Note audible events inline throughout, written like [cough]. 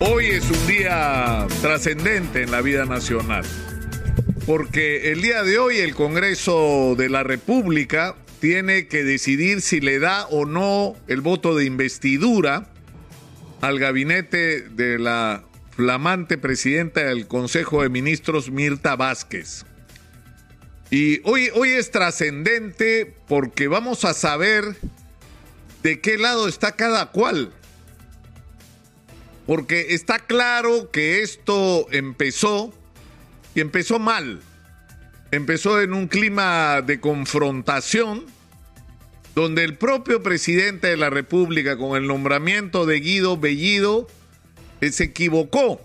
Hoy es un día trascendente en la vida nacional, porque el día de hoy el Congreso de la República tiene que decidir si le da o no el voto de investidura al gabinete de la flamante presidenta del Consejo de Ministros, Mirta Vázquez. Y hoy, hoy es trascendente porque vamos a saber de qué lado está cada cual porque está claro que esto empezó y empezó mal. Empezó en un clima de confrontación donde el propio presidente de la República con el nombramiento de Guido Bellido eh, se equivocó.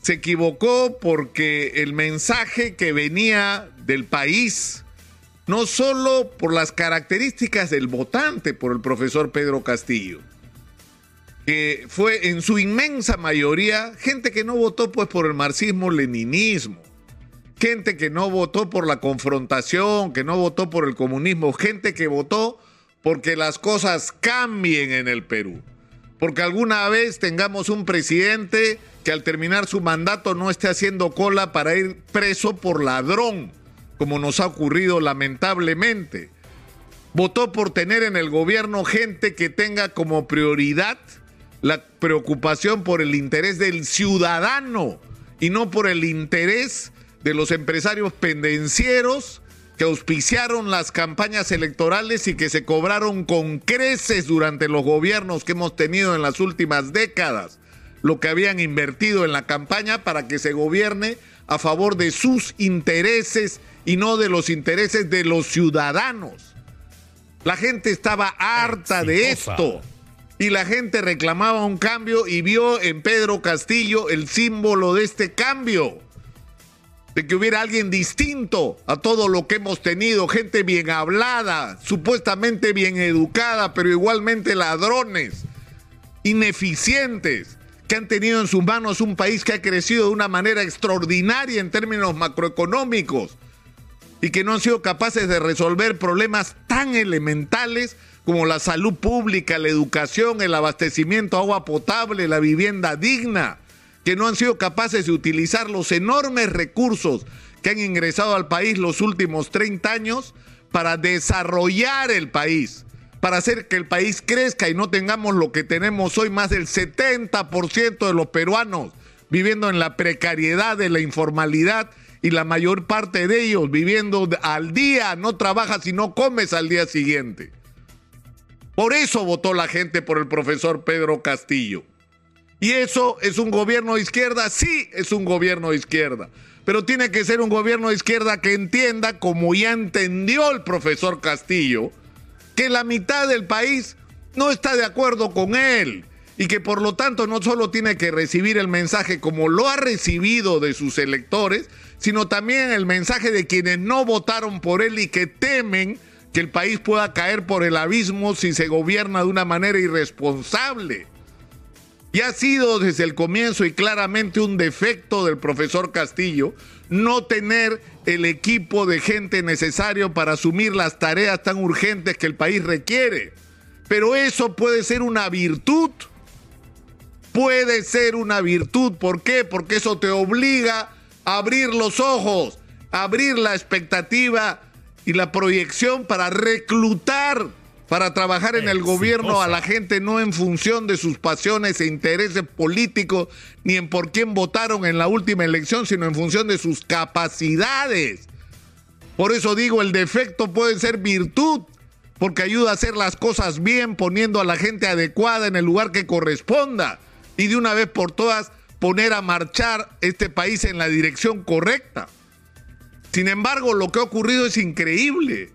Se equivocó porque el mensaje que venía del país, no solo por las características del votante, por el profesor Pedro Castillo, que fue en su inmensa mayoría gente que no votó pues por el marxismo-leninismo, gente que no votó por la confrontación, que no votó por el comunismo, gente que votó porque las cosas cambien en el Perú, porque alguna vez tengamos un presidente que al terminar su mandato no esté haciendo cola para ir preso por ladrón, como nos ha ocurrido lamentablemente. Votó por tener en el gobierno gente que tenga como prioridad la preocupación por el interés del ciudadano y no por el interés de los empresarios pendencieros que auspiciaron las campañas electorales y que se cobraron con creces durante los gobiernos que hemos tenido en las últimas décadas, lo que habían invertido en la campaña para que se gobierne a favor de sus intereses y no de los intereses de los ciudadanos. La gente estaba harta de esto y la gente reclamaba un cambio y vio en Pedro Castillo el símbolo de este cambio. De que hubiera alguien distinto a todo lo que hemos tenido, gente bien hablada, supuestamente bien educada, pero igualmente ladrones, ineficientes, que han tenido en sus manos un país que ha crecido de una manera extraordinaria en términos macroeconómicos y que no han sido capaces de resolver problemas tan elementales como la salud pública, la educación, el abastecimiento, agua potable, la vivienda digna, que no han sido capaces de utilizar los enormes recursos que han ingresado al país los últimos 30 años para desarrollar el país, para hacer que el país crezca y no tengamos lo que tenemos hoy, más del 70% de los peruanos viviendo en la precariedad de la informalidad y la mayor parte de ellos viviendo al día, no trabajas y no comes al día siguiente. Por eso votó la gente por el profesor Pedro Castillo. ¿Y eso es un gobierno de izquierda? Sí, es un gobierno de izquierda. Pero tiene que ser un gobierno de izquierda que entienda, como ya entendió el profesor Castillo, que la mitad del país no está de acuerdo con él y que por lo tanto no solo tiene que recibir el mensaje como lo ha recibido de sus electores, sino también el mensaje de quienes no votaron por él y que temen que el país pueda caer por el abismo si se gobierna de una manera irresponsable. Y ha sido desde el comienzo y claramente un defecto del profesor Castillo no tener el equipo de gente necesario para asumir las tareas tan urgentes que el país requiere. Pero eso puede ser una virtud. Puede ser una virtud. ¿Por qué? Porque eso te obliga a abrir los ojos, a abrir la expectativa y la proyección para reclutar, para trabajar en el gobierno a la gente no en función de sus pasiones e intereses políticos, ni en por quién votaron en la última elección, sino en función de sus capacidades. Por eso digo, el defecto puede ser virtud, porque ayuda a hacer las cosas bien, poniendo a la gente adecuada en el lugar que corresponda, y de una vez por todas poner a marchar este país en la dirección correcta. Sin embargo, lo que ha ocurrido es increíble.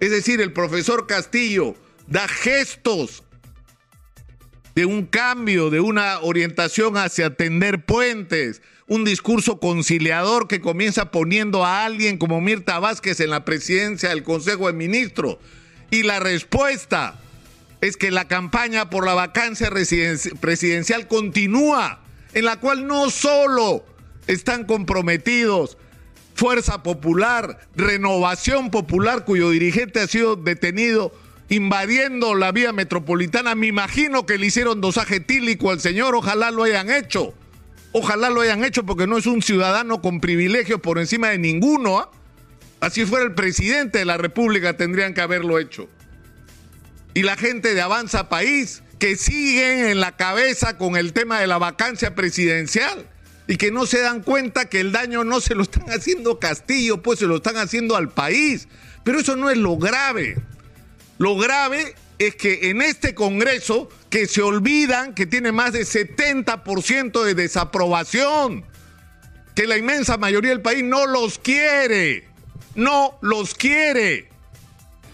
Es decir, el profesor Castillo da gestos de un cambio, de una orientación hacia tender puentes, un discurso conciliador que comienza poniendo a alguien como Mirta Vázquez en la presidencia del Consejo de Ministros. Y la respuesta es que la campaña por la vacancia presidencial continúa, en la cual no solo están comprometidos Fuerza Popular, Renovación Popular, cuyo dirigente ha sido detenido invadiendo la vía metropolitana. Me imagino que le hicieron dosaje tílico al señor, ojalá lo hayan hecho. Ojalá lo hayan hecho porque no es un ciudadano con privilegios por encima de ninguno. ¿ah? Así fuera el presidente de la República tendrían que haberlo hecho. Y la gente de Avanza País que siguen en la cabeza con el tema de la vacancia presidencial y que no se dan cuenta que el daño no se lo están haciendo Castillo, pues se lo están haciendo al país. Pero eso no es lo grave. Lo grave es que en este Congreso, que se olvidan que tiene más de 70% de desaprobación, que la inmensa mayoría del país no los quiere, no los quiere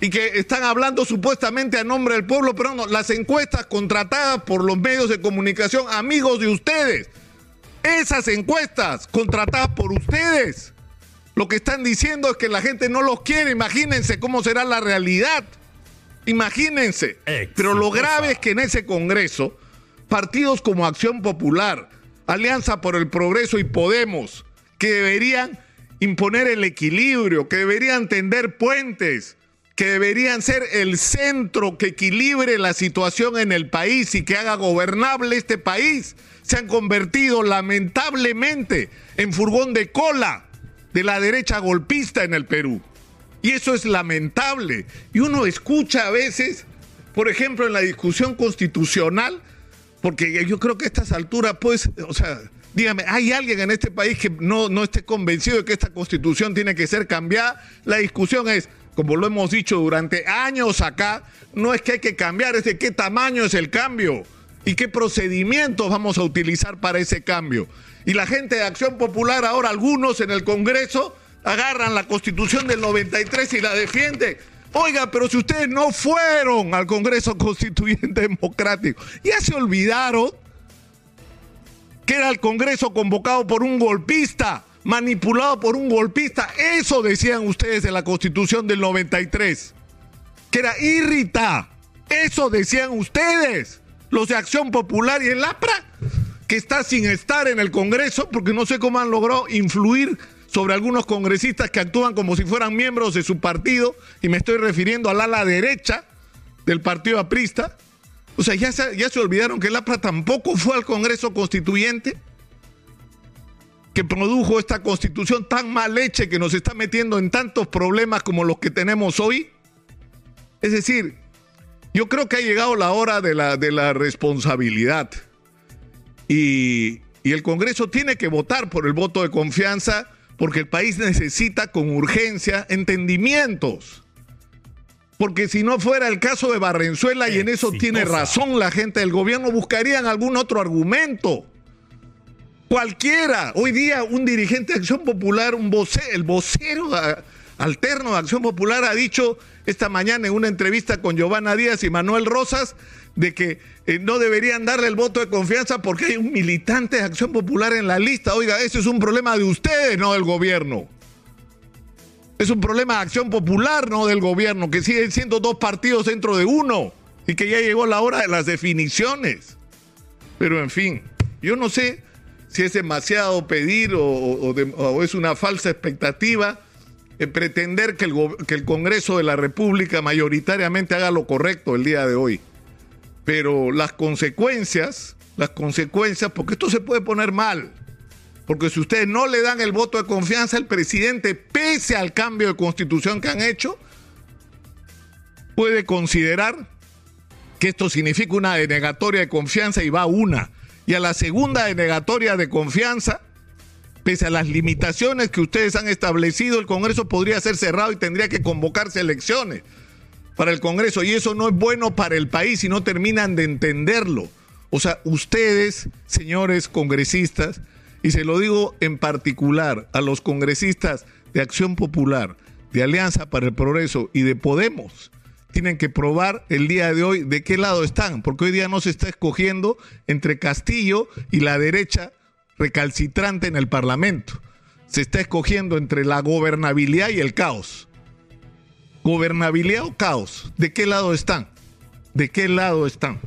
y que están hablando supuestamente a nombre del pueblo, pero no, las encuestas contratadas por los medios de comunicación, amigos de ustedes, esas encuestas contratadas por ustedes, lo que están diciendo es que la gente no los quiere, imagínense cómo será la realidad, imagínense. Pero lo grave es que en ese Congreso, partidos como Acción Popular, Alianza por el Progreso y Podemos, que deberían imponer el equilibrio, que deberían tender puentes, que deberían ser el centro que equilibre la situación en el país y que haga gobernable este país, se han convertido lamentablemente en furgón de cola de la derecha golpista en el Perú. Y eso es lamentable. Y uno escucha a veces, por ejemplo, en la discusión constitucional, porque yo creo que a estas alturas, pues, o sea, dígame, ¿hay alguien en este país que no, no esté convencido de que esta constitución tiene que ser cambiada? La discusión es, como lo hemos dicho durante años acá, no es que hay que cambiar, es de qué tamaño es el cambio y qué procedimientos vamos a utilizar para ese cambio. Y la gente de Acción Popular, ahora algunos en el Congreso, agarran la constitución del 93 y la defienden. Oiga, pero si ustedes no fueron al Congreso Constituyente [laughs] Democrático, ya se olvidaron que era el Congreso convocado por un golpista manipulado por un golpista. Eso decían ustedes en la constitución del 93, que era irrita. Eso decían ustedes, los de Acción Popular y el APRA, que está sin estar en el Congreso porque no sé cómo han logrado influir sobre algunos congresistas que actúan como si fueran miembros de su partido, y me estoy refiriendo al ala derecha del partido aprista. O sea, ya se, ya se olvidaron que el APRA tampoco fue al Congreso Constituyente que produjo esta constitución tan mal hecha que nos está metiendo en tantos problemas como los que tenemos hoy? Es decir, yo creo que ha llegado la hora de la, de la responsabilidad. Y, y el Congreso tiene que votar por el voto de confianza porque el país necesita con urgencia entendimientos. Porque si no fuera el caso de Barrenzuela, y en eso tiene razón la gente del gobierno, buscarían algún otro argumento. Cualquiera. Hoy día un dirigente de Acción Popular, un vocero, el vocero alterno de Acción Popular ha dicho esta mañana en una entrevista con Giovanna Díaz y Manuel Rosas de que eh, no deberían darle el voto de confianza porque hay un militante de Acción Popular en la lista. Oiga, ese es un problema de ustedes, no del gobierno. Es un problema de Acción Popular, no del gobierno, que siguen siendo dos partidos dentro de uno y que ya llegó la hora de las definiciones. Pero en fin, yo no sé si es demasiado pedir o, es una falsa expectativa eh, pretender que el, que el Congreso de la República mayoritariamente haga lo correcto el día de hoy. Pero las consecuencias, las consecuencias, porque esto se puede poner mal. Porque si ustedes no le dan el voto de confianza al presidente, pese al cambio de constitución que han hecho, puede considerar que esto significa una denegatoria de confianza y va una y a la segunda denegatoria de confianza, pese a las limitaciones que ustedes han establecido, el Congreso podría ser cerrado y tendría que convocarse elecciones para el Congreso. Y eso no es bueno para el país y no terminan de entenderlo. O sea, ustedes, señores congresistas, y se lo digo en particular a los congresistas de Acción Popular, de Alianza para el Progreso y de Podemos, tienen que probar el día de hoy de qué lado están, porque hoy día no se está escogiendo entre Castillo y la derecha recalcitrante en el Parlamento. Se está escogiendo entre la gobernabilidad y el caos. ¿Gobernabilidad o caos? ¿De qué lado están? ¿De qué lado están?